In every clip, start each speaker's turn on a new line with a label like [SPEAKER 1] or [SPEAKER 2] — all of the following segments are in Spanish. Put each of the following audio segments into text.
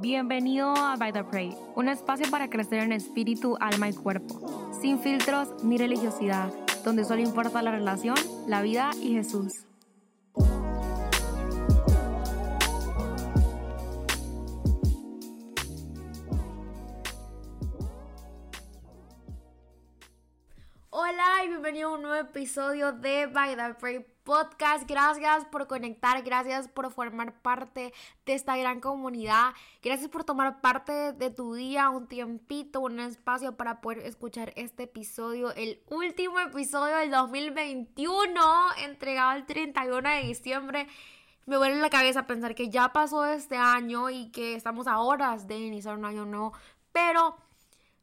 [SPEAKER 1] Bienvenido a By the Pray, un espacio para crecer en espíritu, alma y cuerpo, sin filtros ni religiosidad, donde solo importa la relación, la vida y Jesús.
[SPEAKER 2] Hola y bienvenido a un nuevo episodio de By the Pray Podcast. Gracias por conectar, gracias por formar parte de esta gran comunidad. Gracias por tomar parte de tu día, un tiempito, un espacio para poder escuchar este episodio, el último episodio del 2021, entregado el 31 de diciembre. Me duele la cabeza pensar que ya pasó este año y que estamos a horas de iniciar un año nuevo, pero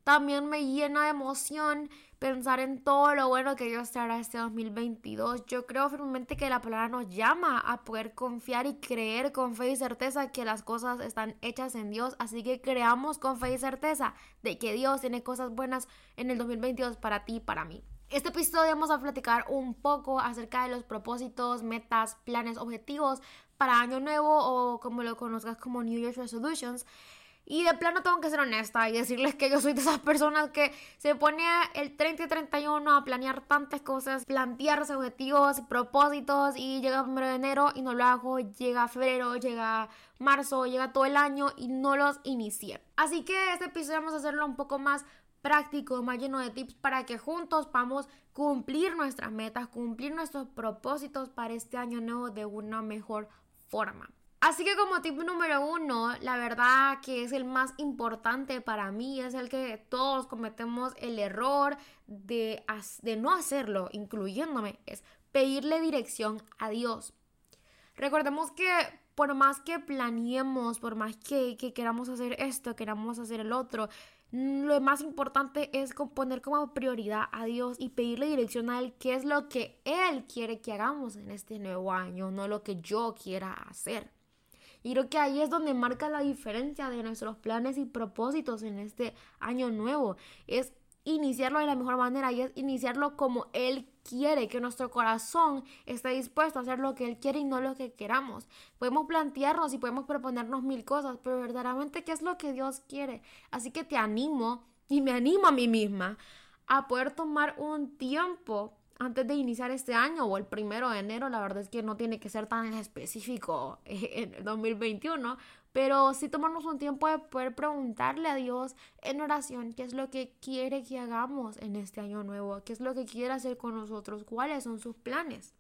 [SPEAKER 2] también me llena de emoción pensar en todo lo bueno que Dios te hará este 2022. Yo creo firmemente que la palabra nos llama a poder confiar y creer con fe y certeza que las cosas están hechas en Dios. Así que creamos con fe y certeza de que Dios tiene cosas buenas en el 2022 para ti y para mí. Este episodio vamos a platicar un poco acerca de los propósitos, metas, planes, objetivos para año nuevo o como lo conozcas como New Year's Resolutions. Y de plano tengo que ser honesta y decirles que yo soy de esas personas que se pone el 30 y 31 a planear tantas cosas, plantearse objetivos, propósitos y llega 1 de enero y no lo hago, llega febrero, llega marzo, llega todo el año y no los inicié. Así que este episodio vamos a hacerlo un poco más práctico, más lleno de tips para que juntos podamos cumplir nuestras metas, cumplir nuestros propósitos para este año nuevo de una mejor forma. Así que como tip número uno, la verdad que es el más importante para mí, es el que todos cometemos el error de, no hacerlo, incluyéndome, es pedirle dirección a Dios. Recordemos que por más que planeemos, por más que, queramos hacer esto, queramos hacer el otro, lo más importante es poner como prioridad a Dios y pedirle dirección a Él, qué es lo que Él quiere que hagamos en este nuevo año, no lo que yo quiera hacer. Y creo que ahí es donde marca la diferencia de nuestros planes y propósitos en este año nuevo. Es iniciarlo de la mejor manera y es iniciarlo como Él quiere, que nuestro corazón esté dispuesto a hacer lo que Él quiere y no lo que queramos. Podemos plantearnos y podemos proponernos mil cosas, pero verdaderamente qué es lo que Dios quiere. Así que te animo y me animo a mí misma a poder tomar un tiempo antes de iniciar este año o el primero de enero, la verdad es que no tiene que ser tan específico en el 2021, pero sí tomarnos un tiempo de poder preguntarle a Dios en oración qué es lo que quiere que hagamos en este año nuevo, qué es lo que quiere hacer con nosotros, cuáles son sus planes.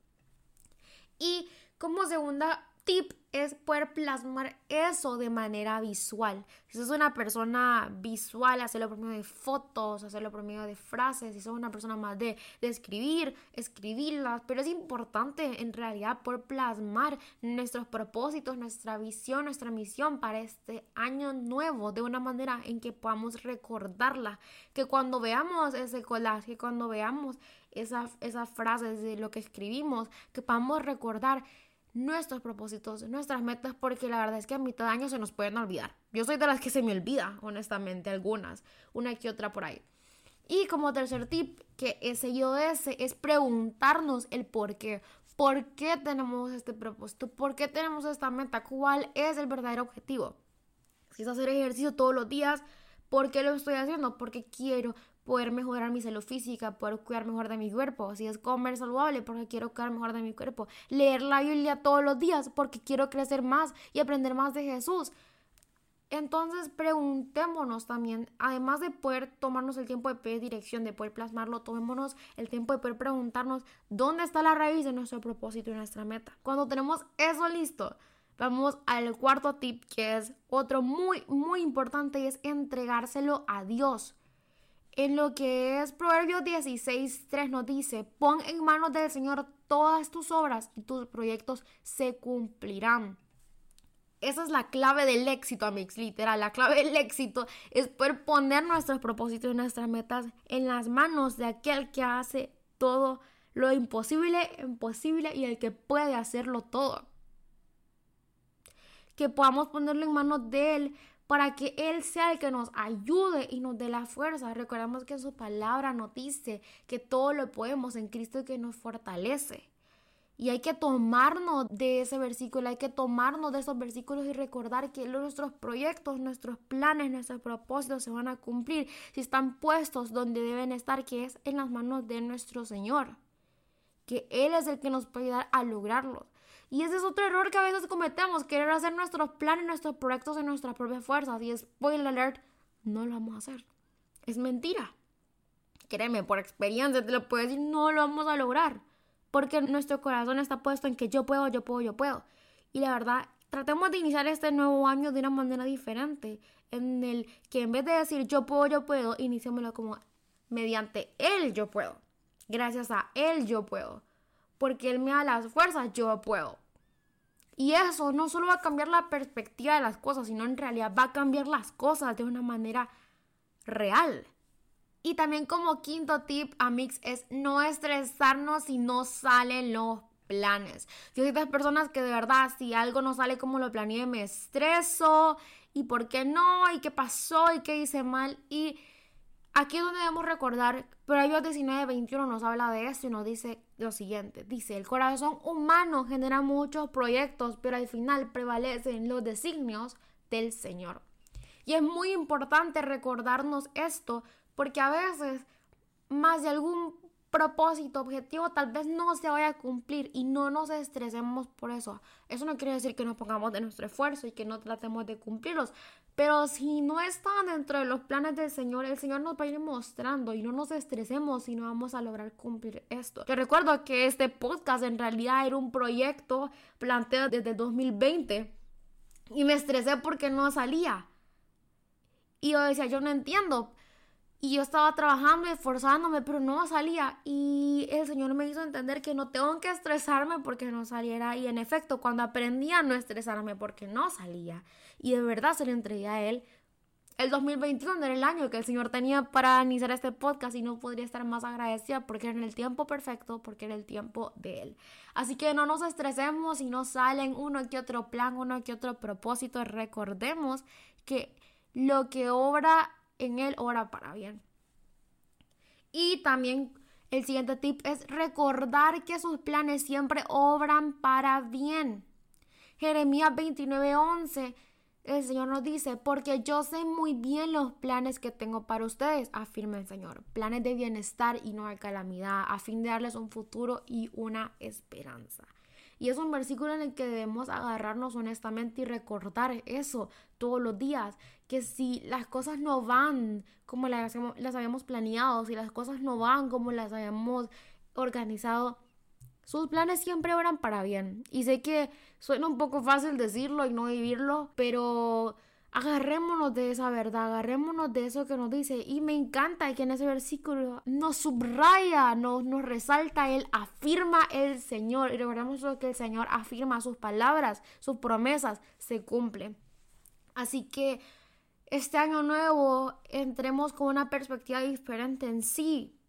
[SPEAKER 2] Y como segunda tip es poder plasmar eso de manera visual. Si sos una persona visual, hacerlo por medio de fotos, hacerlo por medio de frases. Si sos una persona más de, de escribir, escribirlas. Pero es importante en realidad poder plasmar nuestros propósitos, nuestra visión, nuestra misión para este año nuevo de una manera en que podamos recordarla. Que cuando veamos ese collage, que cuando veamos esas, esas frases de lo que escribimos, que podamos recordar nuestros propósitos, nuestras metas, porque la verdad es que a mitad de año se nos pueden olvidar. Yo soy de las que se me olvida, honestamente, algunas, una que otra por ahí. Y como tercer tip que he seguido ese es preguntarnos el por qué. ¿Por qué tenemos este propósito? ¿Por qué tenemos esta meta? ¿Cuál es el verdadero objetivo? Si es hacer ejercicio todos los días, ¿por qué lo estoy haciendo? Porque quiero, poder mejorar mi salud física, poder cuidar mejor de mi cuerpo, si es comer saludable porque quiero cuidar mejor de mi cuerpo, leer la Biblia todos los días porque quiero crecer más y aprender más de Jesús. Entonces preguntémonos también, además de poder tomarnos el tiempo de pedir dirección, de poder plasmarlo, tomémonos el tiempo de poder preguntarnos dónde está la raíz de nuestro propósito y nuestra meta. Cuando tenemos eso listo, vamos al cuarto tip que es otro muy, muy importante y es entregárselo a Dios. En lo que es Proverbios 16, 3 nos dice, pon en manos del Señor todas tus obras y tus proyectos se cumplirán. Esa es la clave del éxito, amigos, literal. La clave del éxito es poder poner nuestros propósitos y nuestras metas en las manos de aquel que hace todo lo imposible, imposible y el que puede hacerlo todo. Que podamos ponerlo en manos de Él para que Él sea el que nos ayude y nos dé la fuerza. Recordemos que su palabra nos dice que todo lo podemos en Cristo que nos fortalece. Y hay que tomarnos de ese versículo, hay que tomarnos de esos versículos y recordar que nuestros proyectos, nuestros planes, nuestros propósitos se van a cumplir si están puestos donde deben estar, que es en las manos de nuestro Señor. Que Él es el que nos puede ayudar a lograrlos. Y ese es otro error que a veces cometemos, querer hacer nuestros planes, nuestros proyectos en nuestras propias fuerzas. Y spoiler alert, no lo vamos a hacer. Es mentira. Créeme, por experiencia te lo puedo decir, no lo vamos a lograr porque nuestro corazón está puesto en que yo puedo, yo puedo, yo puedo. Y la verdad, tratemos de iniciar este nuevo año de una manera diferente, en el que en vez de decir yo puedo, yo puedo, iniciémoslo como mediante Él yo puedo. Gracias a Él yo puedo. Porque Él me da las fuerzas, yo puedo. Y eso no solo va a cambiar la perspectiva de las cosas, sino en realidad va a cambiar las cosas de una manera real. Y también como quinto tip, Amix, es no estresarnos si no salen los planes. Yo soy de las personas que de verdad, si algo no sale como lo planeé, me estreso. ¿Y por qué no? ¿Y qué pasó? ¿Y qué hice mal? Y aquí es donde debemos recordar, Proverbios 19, 21 nos habla de eso y nos dice lo siguiente. Dice, el corazón humano genera muchos proyectos, pero al final prevalecen los designios del Señor. Y es muy importante recordarnos esto porque a veces más de algún propósito, objetivo, tal vez no se vaya a cumplir y no nos estresemos por eso. Eso no quiere decir que nos pongamos de nuestro esfuerzo y que no tratemos de cumplirlos. Pero si no están dentro de los planes del Señor, el Señor nos va a ir mostrando y no nos estresemos si no vamos a lograr cumplir esto. Yo recuerdo que este podcast en realidad era un proyecto planteado desde 2020 y me estresé porque no salía. Y yo decía, yo no entiendo, y yo estaba trabajando y esforzándome, pero no salía. Y el Señor me hizo entender que no tengo que estresarme porque no saliera. Y en efecto, cuando aprendí a no estresarme porque no salía, y de verdad se le entregué a Él, el 2021 era el año que el Señor tenía para iniciar este podcast y no podría estar más agradecida porque era en el tiempo perfecto, porque era el tiempo de Él. Así que no nos estresemos si no salen uno que otro plan, uno que otro propósito. Recordemos que lo que obra en Él ora para bien. Y también el siguiente tip es recordar que sus planes siempre obran para bien. Jeremías 29:11, el Señor nos dice, porque yo sé muy bien los planes que tengo para ustedes, afirma el Señor, planes de bienestar y no de calamidad, a fin de darles un futuro y una esperanza. Y es un versículo en el que debemos agarrarnos honestamente y recordar eso todos los días, que si las cosas no van como las, las habíamos planeado, si las cosas no van como las habíamos organizado, sus planes siempre oran para bien. Y sé que suena un poco fácil decirlo y no vivirlo, pero agarrémonos de esa verdad, agarrémonos de eso que nos dice. Y me encanta que en ese versículo nos subraya, nos, nos resalta, Él afirma el Señor. Y recordemos que el Señor afirma sus palabras, sus promesas se cumplen. Así que este año nuevo entremos con una perspectiva diferente en sí,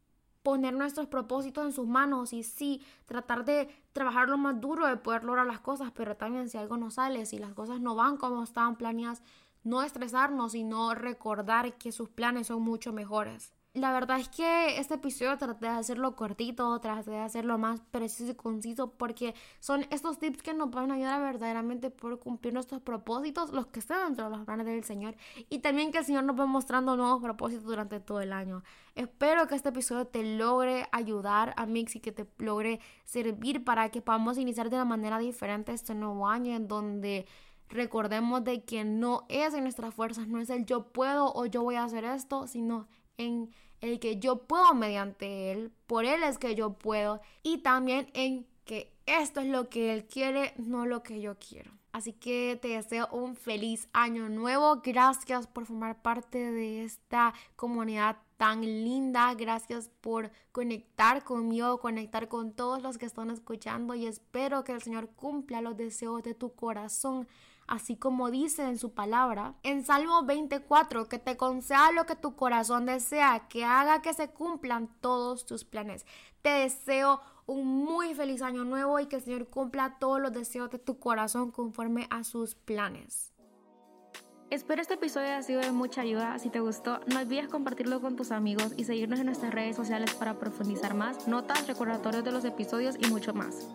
[SPEAKER 2] poner nuestros propósitos en sus manos y sí, tratar de trabajar lo más duro de poder lograr las cosas, pero también si algo no sale, si las cosas no van como estaban planeadas, no estresarnos, sino recordar que sus planes son mucho mejores. La verdad es que este episodio traté de hacerlo cortito, traté de hacerlo más preciso y conciso porque son estos tips que nos van a ayudar verdaderamente por cumplir nuestros propósitos, los que están dentro de los planes del Señor y también que el Señor nos va mostrando nuevos propósitos durante todo el año. Espero que este episodio te logre ayudar a Mix y que te logre servir para que podamos iniciar de una manera diferente este nuevo año en donde recordemos de que no es en nuestras fuerzas, no es el yo puedo o yo voy a hacer esto, sino en el que yo puedo mediante Él, por Él es que yo puedo, y también en que esto es lo que Él quiere, no lo que yo quiero. Así que te deseo un feliz año nuevo. Gracias por formar parte de esta comunidad tan linda. Gracias por conectar conmigo, conectar con todos los que están escuchando y espero que el Señor cumpla los deseos de tu corazón así como dice en su palabra. En Salmo 24, que te conceda lo que tu corazón desea, que haga que se cumplan todos tus planes. Te deseo un muy feliz año nuevo y que el Señor cumpla todos los deseos de tu corazón conforme a sus planes.
[SPEAKER 1] Espero este episodio haya sido de mucha ayuda. Si te gustó, no olvides compartirlo con tus amigos y seguirnos en nuestras redes sociales para profundizar más, notas, recordatorios de los episodios y mucho más.